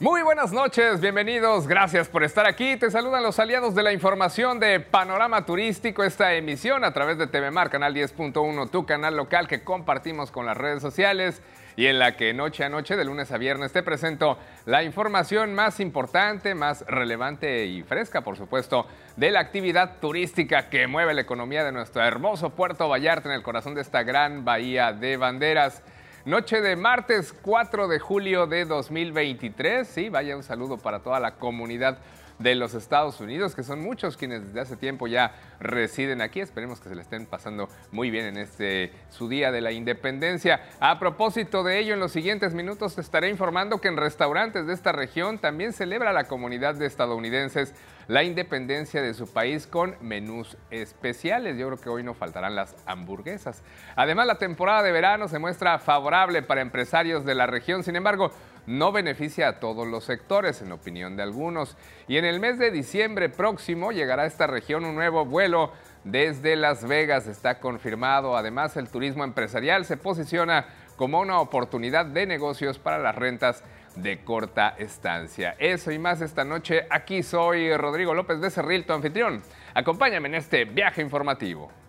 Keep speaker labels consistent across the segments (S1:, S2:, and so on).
S1: Muy buenas noches, bienvenidos, gracias por estar aquí. Te saludan los aliados de la información de Panorama Turístico, esta emisión a través de TV Mar, canal 10.1, tu canal local que compartimos con las redes sociales y en la que noche a noche, de lunes a viernes, te presento la información más importante, más relevante y fresca, por supuesto, de la actividad turística que mueve la economía de nuestro hermoso Puerto Vallarta en el corazón de esta gran bahía de banderas. Noche de martes 4 de julio de 2023. Sí, vaya un saludo para toda la comunidad de los Estados Unidos, que son muchos quienes desde hace tiempo ya residen aquí. Esperemos que se le estén pasando muy bien en este su día de la independencia. A propósito de ello, en los siguientes minutos te estaré informando que en restaurantes de esta región también celebra la comunidad de estadounidenses la independencia de su país con menús especiales. Yo creo que hoy no faltarán las hamburguesas. Además, la temporada de verano se muestra favorable para empresarios de la región. Sin embargo, no beneficia a todos los sectores, en opinión de algunos. Y en el mes de diciembre próximo llegará a esta región un nuevo vuelo desde Las Vegas. Está confirmado. Además, el turismo empresarial se posiciona como una oportunidad de negocios para las rentas de corta estancia. Eso y más esta noche. Aquí soy Rodrigo López Becerril, tu anfitrión. Acompáñame en este viaje informativo.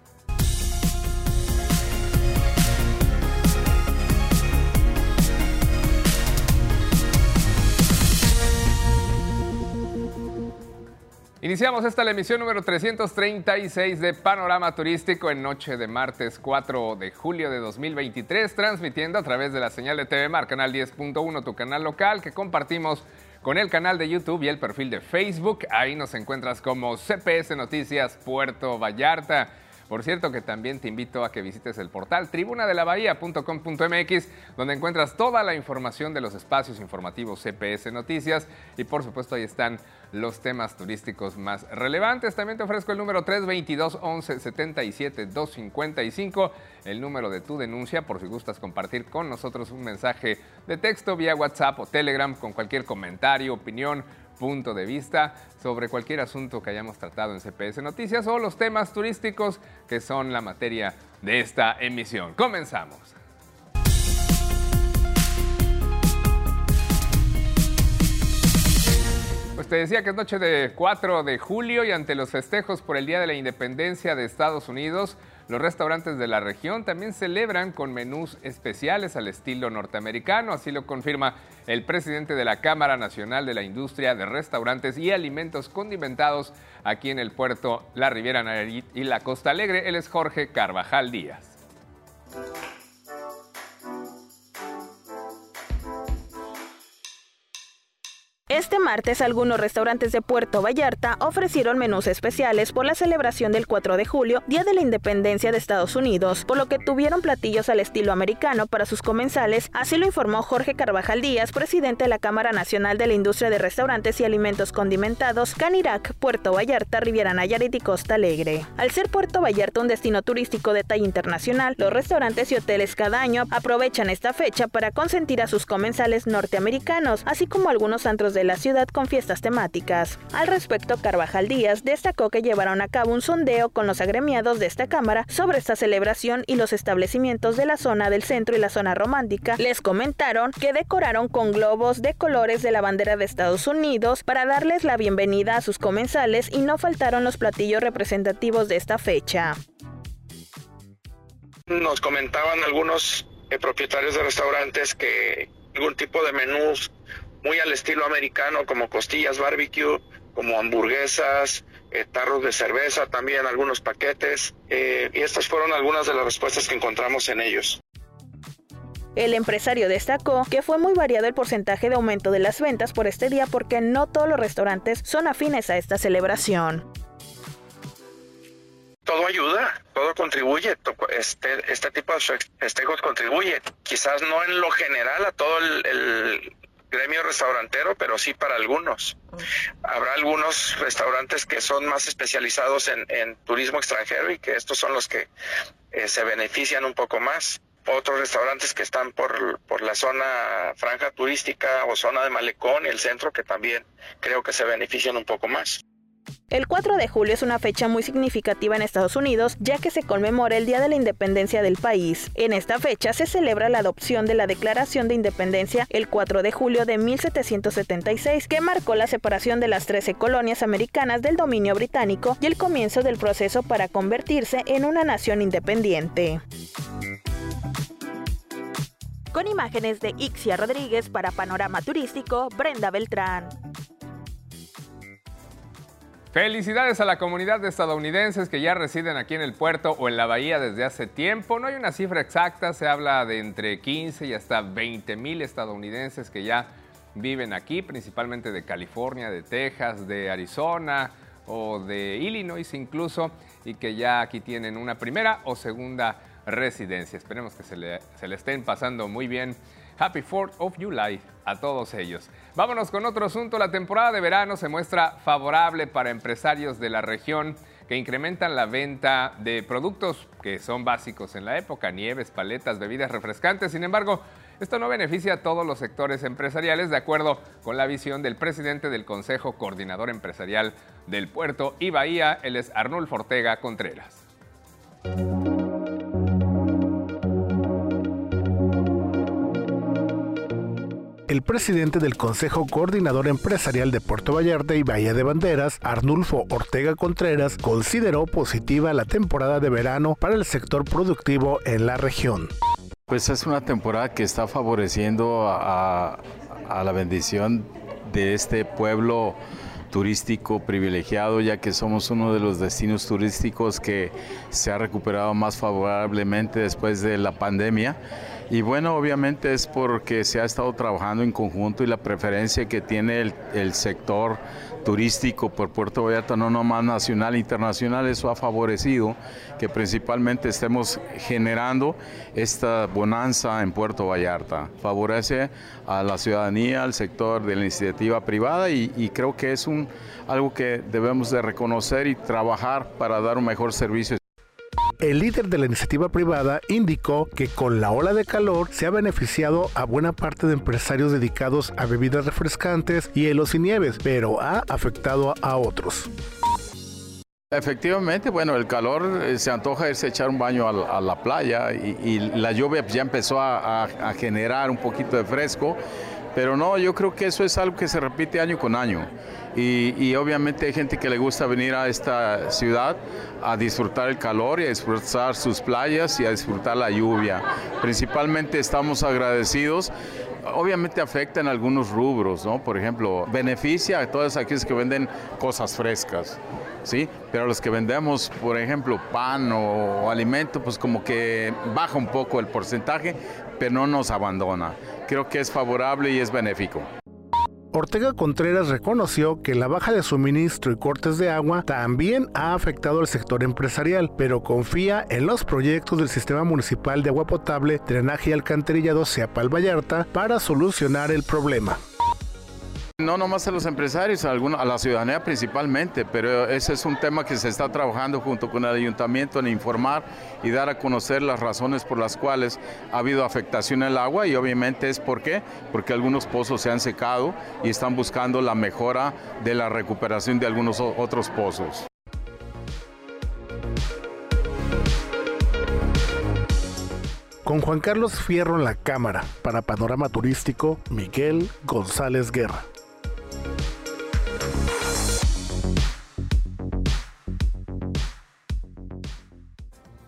S1: Iniciamos esta la emisión número 336 de Panorama Turístico en noche de martes 4 de julio de 2023, transmitiendo a través de la señal de TV Mar, canal 10.1, tu canal local, que compartimos con el canal de YouTube y el perfil de Facebook. Ahí nos encuentras como CPS Noticias Puerto Vallarta. Por cierto que también te invito a que visites el portal tribunadelabahía.com.mx, donde encuentras toda la información de los espacios informativos CPS Noticias y por supuesto ahí están los temas turísticos más relevantes. También te ofrezco el número 322 11 77 255, el número de tu denuncia por si gustas compartir con nosotros un mensaje de texto vía WhatsApp o Telegram con cualquier comentario, opinión punto de vista sobre cualquier asunto que hayamos tratado en CPS Noticias o los temas turísticos que son la materia de esta emisión. Comenzamos. Pues te decía que es noche de 4 de julio y ante los festejos por el Día de la Independencia de Estados Unidos, los restaurantes de la región también celebran con menús especiales al estilo norteamericano, así lo confirma el presidente de la Cámara Nacional de la Industria de Restaurantes y Alimentos Condimentados aquí en el puerto La Riviera Nayarit y la Costa Alegre. Él es Jorge Carvajal Díaz.
S2: Este martes algunos restaurantes de Puerto Vallarta ofrecieron menús especiales por la celebración del 4 de julio, Día de la Independencia de Estados Unidos, por lo que tuvieron platillos al estilo americano para sus comensales, así lo informó Jorge Carvajal Díaz, presidente de la Cámara Nacional de la Industria de Restaurantes y Alimentos Condimentados, Canirac, Puerto Vallarta, Riviera Nayarit y Costa Alegre. Al ser Puerto Vallarta un destino turístico de talla internacional, los restaurantes y hoteles cada año aprovechan esta fecha para consentir a sus comensales norteamericanos, así como algunos antros de la ciudad con fiestas temáticas. Al respecto, Carvajal Díaz destacó que llevaron a cabo un sondeo con los agremiados de esta Cámara sobre esta celebración y los establecimientos de la zona del centro y la zona romántica les comentaron que decoraron con globos de colores de la bandera de Estados Unidos para darles la bienvenida a sus comensales y no faltaron los platillos representativos de esta fecha.
S3: Nos comentaban algunos eh, propietarios de restaurantes que algún tipo de menús muy al estilo americano, como costillas barbecue, como hamburguesas, eh, tarros de cerveza, también algunos paquetes. Eh, y estas fueron algunas de las respuestas que encontramos en ellos.
S2: El empresario destacó que fue muy variado el porcentaje de aumento de las ventas por este día porque no todos los restaurantes son afines a esta celebración.
S3: Todo ayuda, todo contribuye, este, este tipo de festejos contribuye, quizás no en lo general a todo el gremio restaurantero, pero sí para algunos. Habrá algunos restaurantes que son más especializados en, turismo extranjero y que estos son los que eh, se benefician un poco más. Otros restaurantes que están por, por la zona franja turística o zona de malecón y el centro que también creo que se benefician un poco más.
S2: El 4 de julio es una fecha muy significativa en Estados Unidos, ya que se conmemora el Día de la Independencia del país. En esta fecha se celebra la adopción de la Declaración de Independencia el 4 de julio de 1776, que marcó la separación de las 13 colonias americanas del dominio británico y el comienzo del proceso para convertirse en una nación independiente. Con imágenes de Ixia Rodríguez para Panorama Turístico, Brenda Beltrán.
S1: Felicidades a la comunidad de estadounidenses que ya residen aquí en el puerto o en la bahía desde hace tiempo. No hay una cifra exacta, se habla de entre 15 y hasta 20 mil estadounidenses que ya viven aquí, principalmente de California, de Texas, de Arizona o de Illinois incluso, y que ya aquí tienen una primera o segunda residencia. Esperemos que se le, estén pasando muy bien Happy 4th of July a todos ellos. Vámonos con otro asunto. La temporada de verano se muestra favorable para empresarios de la región que incrementan la venta de productos que son básicos en la época, nieves, paletas, bebidas refrescantes. Sin embargo, esto no beneficia a todos los sectores empresariales, de acuerdo con la visión del presidente del Consejo Coordinador Empresarial del Puerto y Bahía, él es Arnulfo Ortega Contreras.
S4: El presidente del Consejo Coordinador Empresarial de Puerto Vallarta y Bahía de Banderas, Arnulfo Ortega Contreras, consideró positiva la temporada de verano para el sector productivo en la región.
S5: Pues es una temporada que está favoreciendo a, la bendición de este pueblo turístico privilegiado, ya que somos uno de los destinos turísticos que se ha recuperado más favorablemente después de la pandemia y bueno, obviamente es porque se ha estado trabajando en conjunto y la preferencia que tiene el, sector turístico por Puerto Vallarta, no nomás nacional e internacional, eso ha favorecido que principalmente estemos generando esta bonanza en Puerto Vallarta. Favorece a la ciudadanía, al sector de la iniciativa privada y, y creo que es un, algo que debemos de reconocer y trabajar para dar un mejor servicio.
S4: El líder de la iniciativa privada indicó que con la ola de calor se ha beneficiado a buena parte de empresarios dedicados a bebidas refrescantes, hielos y nieves, pero ha afectado a otros.
S5: Efectivamente, bueno, el calor eh, se antoja irse a echar un baño a la, playa y, la lluvia ya empezó a generar un poquito de fresco pero no, yo creo que eso es algo que se repite año con año. Y, obviamente hay gente que le gusta venir a esta ciudad a disfrutar el calor y a disfrutar sus playas y a disfrutar la lluvia. Principalmente estamos agradecidos obviamente afecta en algunos rubros, ¿no? Por ejemplo, beneficia a todos aquellos que venden cosas frescas, ¿sí? Pero los que vendemos, por ejemplo, pan o alimento, pues como que baja un poco el porcentaje, pero no nos abandona. Creo que es favorable y es benéfico.
S4: Ortega Contreras reconoció que la baja de suministro y cortes de agua también ha afectado al sector empresarial, pero confía en los proyectos del Sistema Municipal de Agua Potable, Drenaje y Alcantarillado Seapal Vallarta para solucionar el problema.
S5: No nomás a los empresarios, a, la ciudadanía principalmente, pero ese es un tema que se está trabajando junto con el ayuntamiento en informar y dar a conocer las razones por las cuales ha habido afectación al agua y obviamente es por qué, porque algunos pozos se han secado y están buscando la mejora de la recuperación de algunos otros pozos.
S4: Con Juan Carlos Fierro en la cámara para Panorama Turístico, Miguel González Guerra.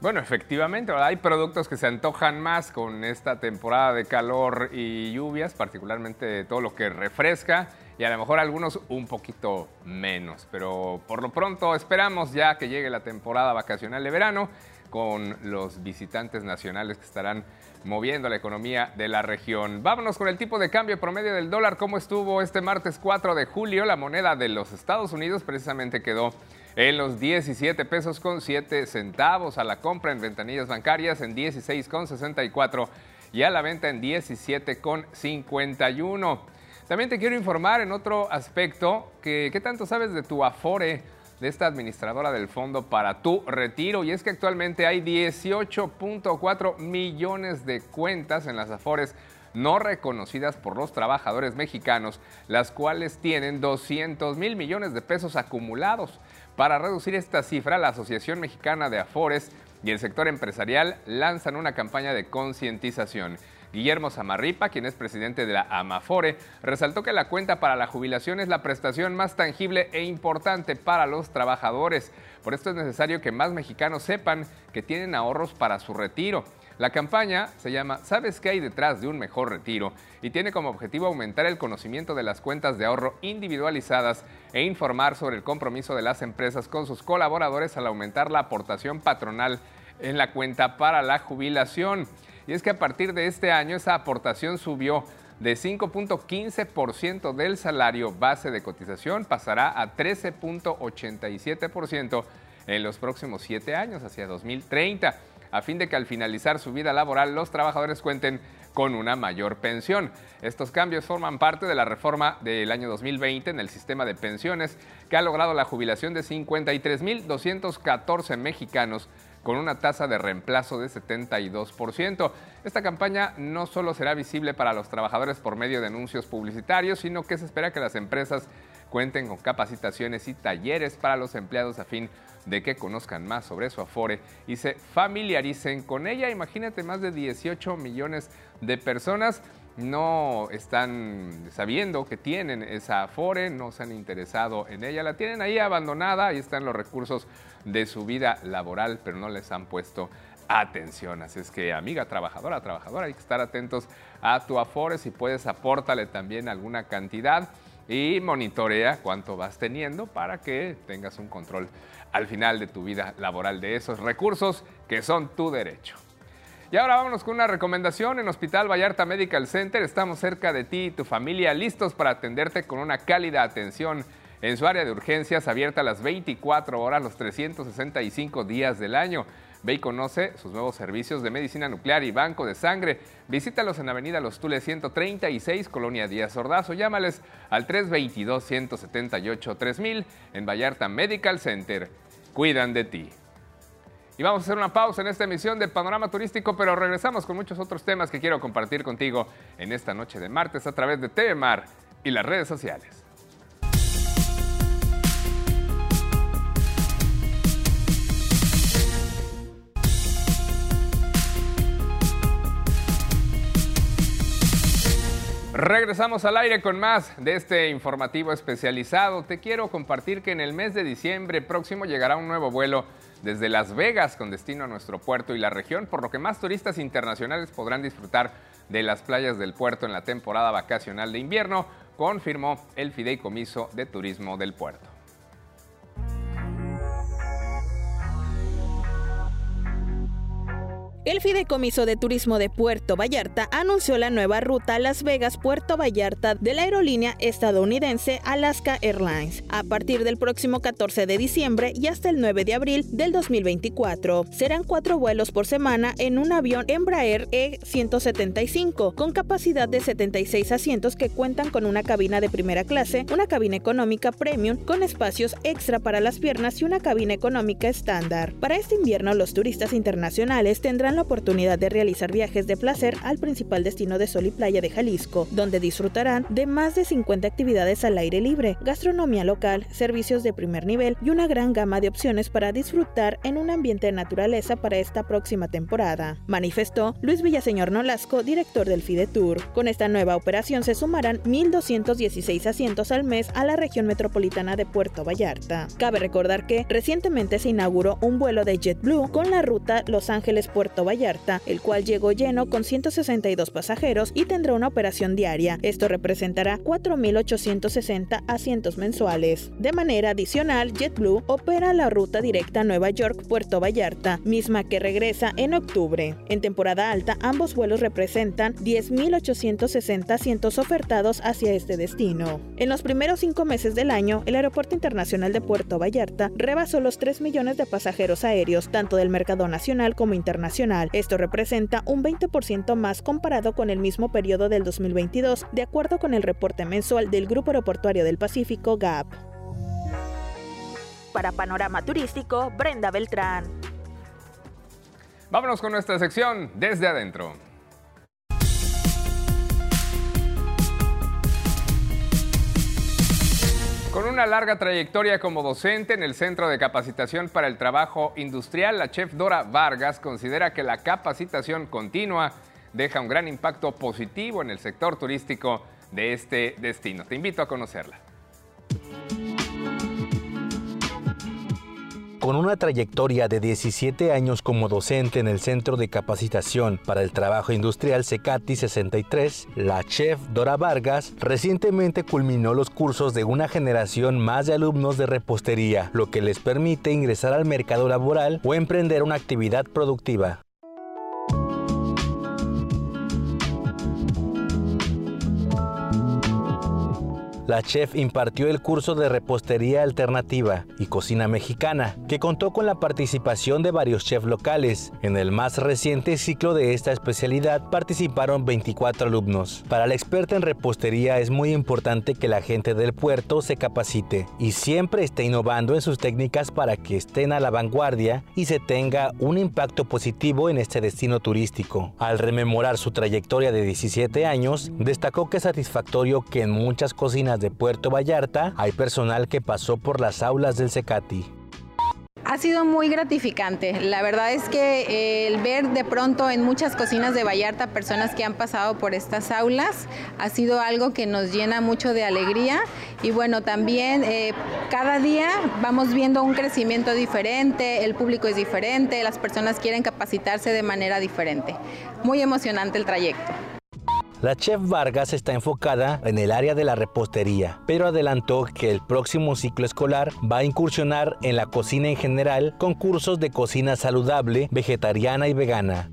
S1: Bueno, efectivamente, hay productos que se antojan más con esta temporada de calor y lluvias, particularmente todo lo que refresca y a lo mejor algunos un poquito menos. Pero por lo pronto esperamos ya que llegue la temporada vacacional de verano con los visitantes nacionales que estarán moviendo la economía de la región. Vámonos con el tipo de cambio promedio del dólar. ¿Cómo estuvo este martes 4 de julio? La moneda de los Estados Unidos precisamente quedó en los 17 pesos con 7 centavos, a la compra en ventanillas bancarias en 16 con 64 y a la venta en 17 con 51. También te quiero informar en otro aspecto que qué tanto sabes de tu Afore, de esta administradora del fondo para tu retiro. Y es que actualmente hay 18.4 millones de cuentas en las Afores no reconocidas por los trabajadores mexicanos, las cuales tienen 200 mil millones de pesos acumulados. Para reducir esta cifra, la Asociación Mexicana de Afores y el sector empresarial lanzan una campaña de concientización. Guillermo Zamarripa, quien es presidente de la Amafore, resaltó que la cuenta para la jubilación es la prestación más tangible e importante para los trabajadores. Por esto es necesario que más mexicanos sepan que tienen ahorros para su retiro. La campaña se llama ¿Sabes qué hay detrás de un mejor retiro? y tiene como objetivo aumentar el conocimiento de las cuentas de ahorro individualizadas e informar sobre el compromiso de las empresas con sus colaboradores al aumentar la aportación patronal en la cuenta para la jubilación. Y es que a partir de este año esa aportación subió de 5.15% del salario base de cotización, pasará a 13.87% en los próximos siete años, hacia 2030 a fin de que al finalizar su vida laboral los trabajadores cuenten con una mayor pensión. Estos cambios forman parte de la reforma del año 2020 en el sistema de pensiones que ha logrado la jubilación de 53.214 mexicanos con una tasa de reemplazo de 72%. Esta campaña no solo será visible para los trabajadores por medio de anuncios publicitarios, sino que se espera que las empresas cuenten con capacitaciones y talleres para los empleados a fin de que conozcan más sobre su Afore y se familiaricen con ella. Imagínate, más de 18 millones de personas no están sabiendo que tienen esa Afore, no se han interesado en ella, la tienen ahí abandonada, ahí están los recursos de su vida laboral, pero no les han puesto atención. Así es que, amiga trabajadora, trabajadora, hay que estar atentos a tu Afore, si puedes apórtale también alguna cantidad y monitorea cuánto vas teniendo para que tengas un control al final de tu vida laboral de esos recursos que son tu derecho. Y ahora vámonos con una recomendación. En Hospital Vallarta Medical Center estamos cerca de ti y tu familia, listos para atenderte con una cálida atención en su área de urgencias abierta las 24 horas, los 365 días del año. Ve y conoce sus nuevos servicios de medicina nuclear y banco de sangre. Visítalos en Avenida Los Tules 136, Colonia Díaz Ordaz, o llámales al 322-178-3000 en Vallarta Medical Center. Cuidan de ti. Y vamos a hacer una pausa en esta emisión de Panorama Turístico, pero regresamos con muchos otros temas que quiero compartir contigo en esta noche de martes a través de TV Mar y las redes sociales. Regresamos al aire con más de este informativo especializado. Te quiero compartir que en el mes de diciembre próximo llegará un nuevo vuelo desde Las Vegas con destino a nuestro puerto y la región, por lo que más turistas internacionales podrán disfrutar de las playas del puerto en la temporada vacacional de invierno, confirmó el Fideicomiso de Turismo del puerto.
S2: El Fideicomiso de Turismo de Puerto Vallarta anunció la nueva ruta Las Vegas-Puerto Vallarta de la aerolínea estadounidense Alaska Airlines a partir del próximo 14 de diciembre y hasta el 9 de abril del 2024. Serán cuatro vuelos por semana en un avión Embraer E175 con capacidad de 76 asientos que cuentan con una cabina de primera clase, una cabina económica premium con espacios extra para las piernas y una cabina económica estándar. Para este invierno los turistas internacionales tendrán la oportunidad de realizar viajes de placer al principal destino de sol y playa de Jalisco, donde disfrutarán de más de 50 actividades al aire libre, gastronomía local, servicios de primer nivel y una gran gama de opciones para disfrutar en un ambiente de naturaleza para esta próxima temporada, manifestó Luis Villaseñor Nolasco, director del FIDE Tour. Con esta nueva operación se sumarán 1.216 asientos al mes a la región metropolitana de Puerto Vallarta. Cabe recordar que recientemente se inauguró un vuelo de JetBlue con la ruta Los Ángeles-Puerto Vallarta, el cual llegó lleno con 162 pasajeros y tendrá una operación diaria. Esto representará 4.860 asientos mensuales. De manera adicional, JetBlue opera la ruta directa Nueva York-Puerto Vallarta, misma que regresa en octubre. En temporada alta, ambos vuelos representan 10.860 asientos ofertados hacia este destino. En los primeros cinco meses del año, el Aeropuerto Internacional de Puerto Vallarta rebasó los 3 millones de pasajeros aéreos, tanto del mercado nacional como internacional esto representa un 20% más comparado con el mismo periodo del 2022, de acuerdo con el reporte mensual del Grupo Aeroportuario del Pacífico GAP. Para Panorama Turístico, Brenda Beltrán.
S1: Vámonos con nuestra sección desde adentro. Una larga trayectoria como docente en el Centro de Capacitación para el Trabajo Industrial, la chef Dora Vargas considera que la capacitación continua deja un gran impacto positivo en el sector turístico de este destino. Te invito a conocerla.
S6: Con una trayectoria de 17 años como docente en el Centro de Capacitación para el Trabajo Industrial CECATI 63, la chef Dora Vargas recientemente culminó los cursos de una generación más de alumnos de repostería, lo que les permite ingresar al mercado laboral o emprender una actividad productiva. La chef impartió el curso de repostería alternativa y cocina mexicana, que contó con la participación de varios chefs locales. En el más reciente ciclo de esta especialidad participaron 24 alumnos. Para la experta en repostería es muy importante que la gente del puerto se capacite y siempre esté innovando en sus técnicas para que estén a la vanguardia y se tenga un impacto positivo en este destino turístico. Al rememorar su trayectoria de 17 años, destacó que es satisfactorio que en muchas cocinas de Puerto Vallarta hay personal que pasó por las aulas del Secati.
S7: Ha sido muy gratificante. La verdad es que eh, el ver de pronto en muchas cocinas de Vallarta personas que han pasado por estas aulas ha sido algo que nos llena mucho de alegría y bueno, también eh, cada día vamos viendo un crecimiento diferente, el público es diferente, las personas quieren capacitarse de manera diferente. Muy emocionante el trayecto.
S6: La chef Vargas está enfocada en el área de la repostería, pero adelantó que el próximo ciclo escolar va a incursionar en la cocina en general con cursos de cocina saludable, vegetariana y vegana.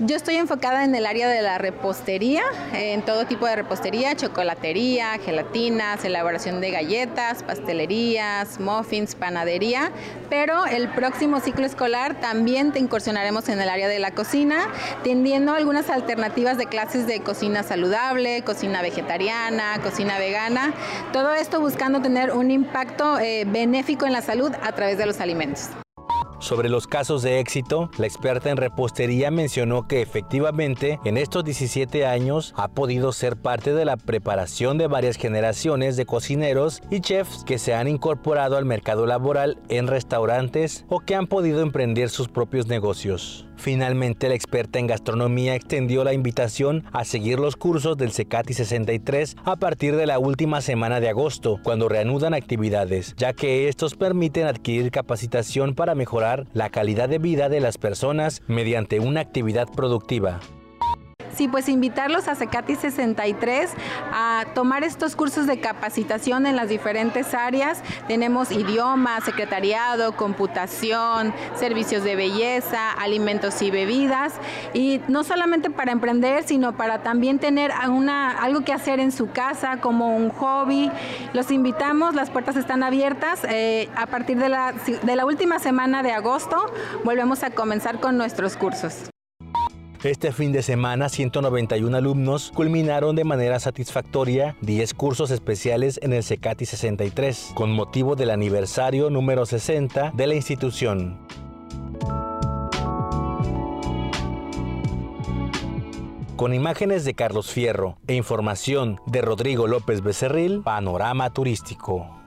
S7: Yo estoy enfocada en el área de la repostería, en todo tipo de repostería, chocolatería, gelatinas, elaboración de galletas, pastelerías, muffins, panadería, pero el próximo ciclo escolar también te incursionaremos en el área de la cocina, tendiendo algunas alternativas de clases de cocina saludable, cocina vegetariana, cocina vegana, todo esto buscando tener un impacto eh, benéfico en la salud a través de los alimentos.
S6: Sobre los casos de éxito, la experta en repostería mencionó que efectivamente en estos 17 años ha podido ser parte de la preparación de varias generaciones de cocineros y chefs que se han incorporado al mercado laboral en restaurantes o que han podido emprender sus propios negocios. Finalmente, la experta en gastronomía extendió la invitación a seguir los cursos del CECATI 63 a partir de la última semana de agosto, cuando reanudan actividades, ya que estos permiten adquirir capacitación para mejorar la calidad de vida de las personas mediante una actividad productiva.
S7: Sí, pues invitarlos a Secati 63 a tomar estos cursos de capacitación en las diferentes áreas. Tenemos idioma, secretariado, computación, servicios de belleza, alimentos y bebidas. Y no solamente para emprender, sino para también tener algo que hacer en su casa como un hobby. Los invitamos, las puertas están abiertas. Eh, a partir de la última semana de agosto volvemos a comenzar con nuestros cursos.
S6: Este fin de semana, 191 alumnos culminaron de manera satisfactoria 10 cursos especiales en el CECATI 63, con motivo del aniversario número 60 de la institución. Con imágenes de Carlos Fierro e información de Rodrigo López Becerril, Panorama Turístico.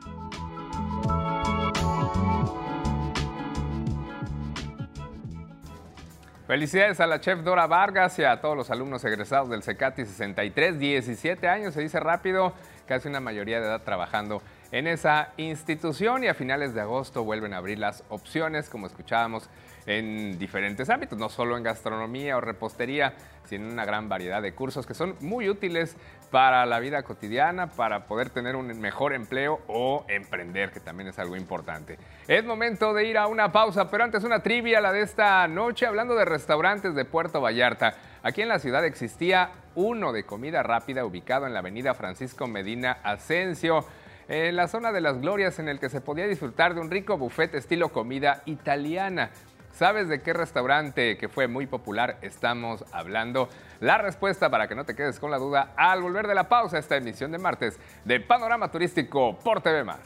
S1: Felicidades a la chef Dora Vargas y a todos los alumnos egresados del CECATI 63, 17 años, se dice rápido, casi una mayoría de edad trabajando en esa institución y a finales de agosto vuelven a abrir las opciones, como escuchábamos, en diferentes ámbitos, no solo en gastronomía o repostería, sino en una gran variedad de cursos que son muy útiles para la vida cotidiana, para poder tener un mejor empleo o emprender, que también es algo importante. Es momento de ir a una pausa, pero antes una trivia, la de esta noche, hablando de restaurantes de Puerto Vallarta. Aquí en la ciudad existía uno de comida rápida ubicado en la avenida Francisco Medina Asensio en la zona de las glorias en el que se podía disfrutar de un rico buffet estilo comida italiana. ¿Sabes de qué restaurante que fue muy popular estamos hablando? La respuesta para que no te quedes con la duda al volver de la pausa esta emisión de martes de Panorama Turístico por TV Mar.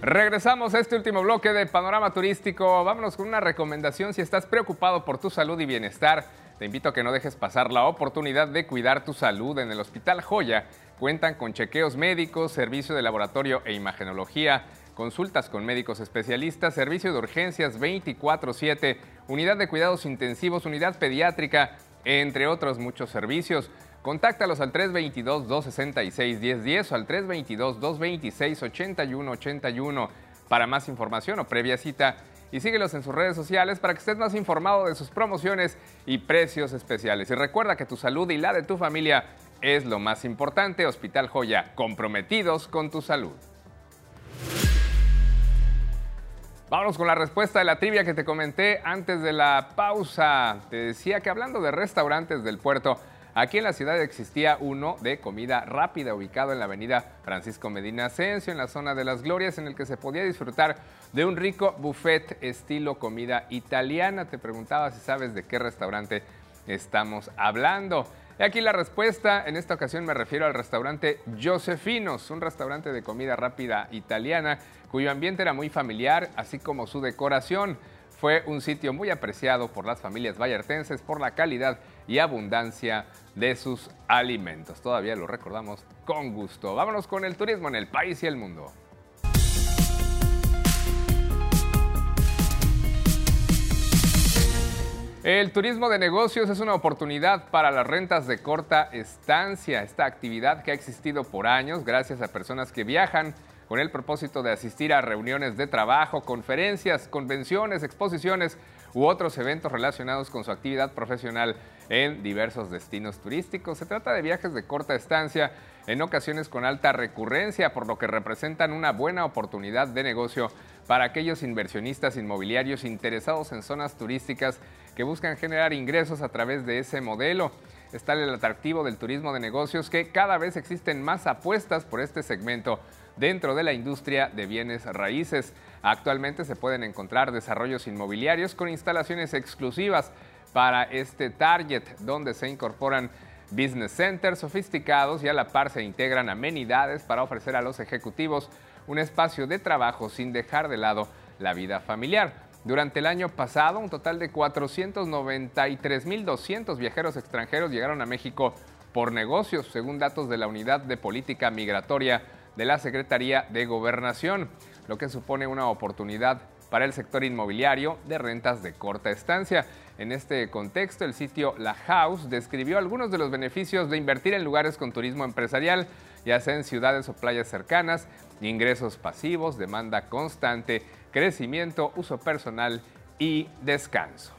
S1: Regresamos a este último bloque de Panorama Turístico. Vámonos con una recomendación si estás preocupado por tu salud y bienestar. Te invito a que no dejes pasar la oportunidad de cuidar tu salud en el Hospital Joya. Cuentan con chequeos médicos, servicio de laboratorio e imagenología, consultas con médicos especialistas, servicio de urgencias 24/7, unidad de cuidados intensivos, unidad pediátrica, entre otros muchos servicios. Contáctalos al 322-266-1010 o al 322-226-8181 para más información o previa cita y síguelos en sus redes sociales para que estés más informado de sus promociones y precios especiales. Y recuerda que tu salud y la de tu familia es lo más importante. Hospital Joya, comprometidos con tu salud. Vámonos con la respuesta de la trivia que te comenté antes de la pausa. Te decía que hablando de restaurantes del puerto, Aquí en la ciudad existía uno de comida rápida ubicado en la avenida Francisco Medina Asensio, en la zona de las Glorias, en el que se podía disfrutar de un rico buffet estilo comida italiana. Te preguntaba si sabes de qué restaurante estamos hablando. Y aquí la respuesta, en esta ocasión me refiero al restaurante Josefinos, un restaurante de comida rápida italiana cuyo ambiente era muy familiar, así como su decoración. Fue un sitio muy apreciado por las familias vallartenses por la calidad y abundancia de sus alimentos. Todavía lo recordamos con gusto. Vámonos con el turismo en el país y el mundo. El turismo de negocios es una oportunidad para las rentas de corta estancia. Esta actividad que ha existido por años gracias a personas que viajan con el propósito de asistir a reuniones de trabajo, conferencias, convenciones, exposiciones u otros eventos relacionados con su actividad profesional en diversos destinos turísticos. Se trata de viajes de corta estancia, en ocasiones con alta recurrencia, por lo que representan una buena oportunidad de negocio para aquellos inversionistas inmobiliarios interesados en zonas turísticas que buscan generar ingresos a través de ese modelo. Está el atractivo del turismo de negocios que cada vez existen más apuestas por este segmento dentro de la industria de bienes raíces. Actualmente se pueden encontrar desarrollos inmobiliarios con instalaciones exclusivas para este target, donde se incorporan business centers sofisticados y a la par se integran amenidades para ofrecer a los ejecutivos un espacio de trabajo sin dejar de lado la vida familiar. Durante el año pasado, un total de 493.200 viajeros extranjeros llegaron a México por negocios, según datos de la Unidad de Política Migratoria de la Secretaría de Gobernación, lo que supone una oportunidad para el sector inmobiliario de rentas de corta estancia. En este contexto, el sitio La House describió algunos de los beneficios de invertir en lugares con turismo empresarial, ya sea en ciudades o playas cercanas, ingresos pasivos, demanda constante, crecimiento, uso personal y descanso.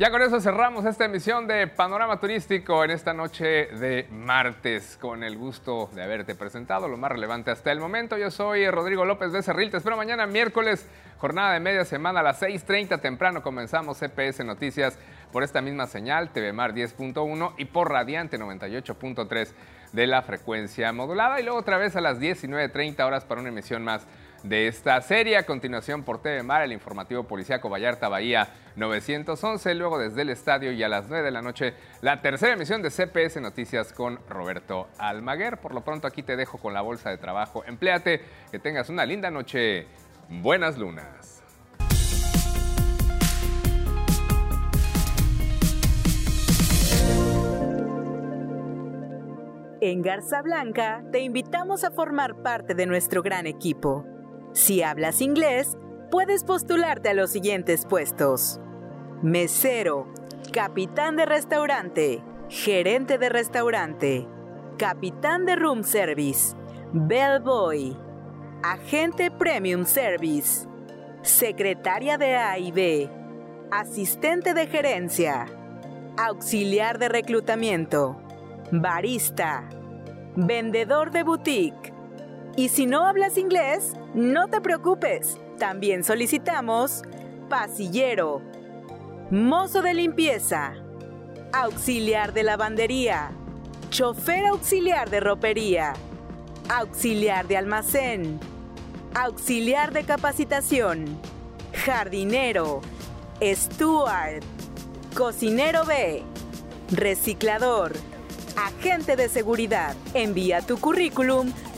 S1: Ya con eso cerramos esta emisión de Panorama Turístico en esta noche de martes, con el gusto de haberte presentado lo más relevante hasta el momento. Yo soy Rodrigo López Becerril, te espero mañana miércoles, jornada de media semana a las 6.30 temprano comenzamos CPS Noticias por esta misma señal, TV Mar 10.1 y por Radiante 98.3 de la frecuencia modulada y luego otra vez a las 19.30 horas para una emisión más de esta serie. A continuación por TV Mar, el informativo policíaco Vallarta Bahía 911. Luego desde el estadio y a las 9 de la noche, la tercera emisión de CPS Noticias con Roberto Almaguer. Por lo pronto aquí te dejo con la bolsa de trabajo. Empléate, que tengas una linda noche. Buenas lunas.
S8: En Garza Blanca te invitamos a formar parte de nuestro gran equipo. Si hablas inglés, puedes postularte a los siguientes puestos. Mesero, capitán de restaurante, gerente de restaurante, capitán de room service, bellboy, agente premium service, secretaria de A y B, asistente de gerencia, auxiliar de reclutamiento, barista, vendedor de boutique. Y si no hablas inglés, no te preocupes. También solicitamos pasillero, mozo de limpieza, auxiliar de lavandería, chofer auxiliar de ropería, auxiliar de almacén, auxiliar de capacitación, jardinero, steward, cocinero B, reciclador, agente de seguridad. Envía tu currículum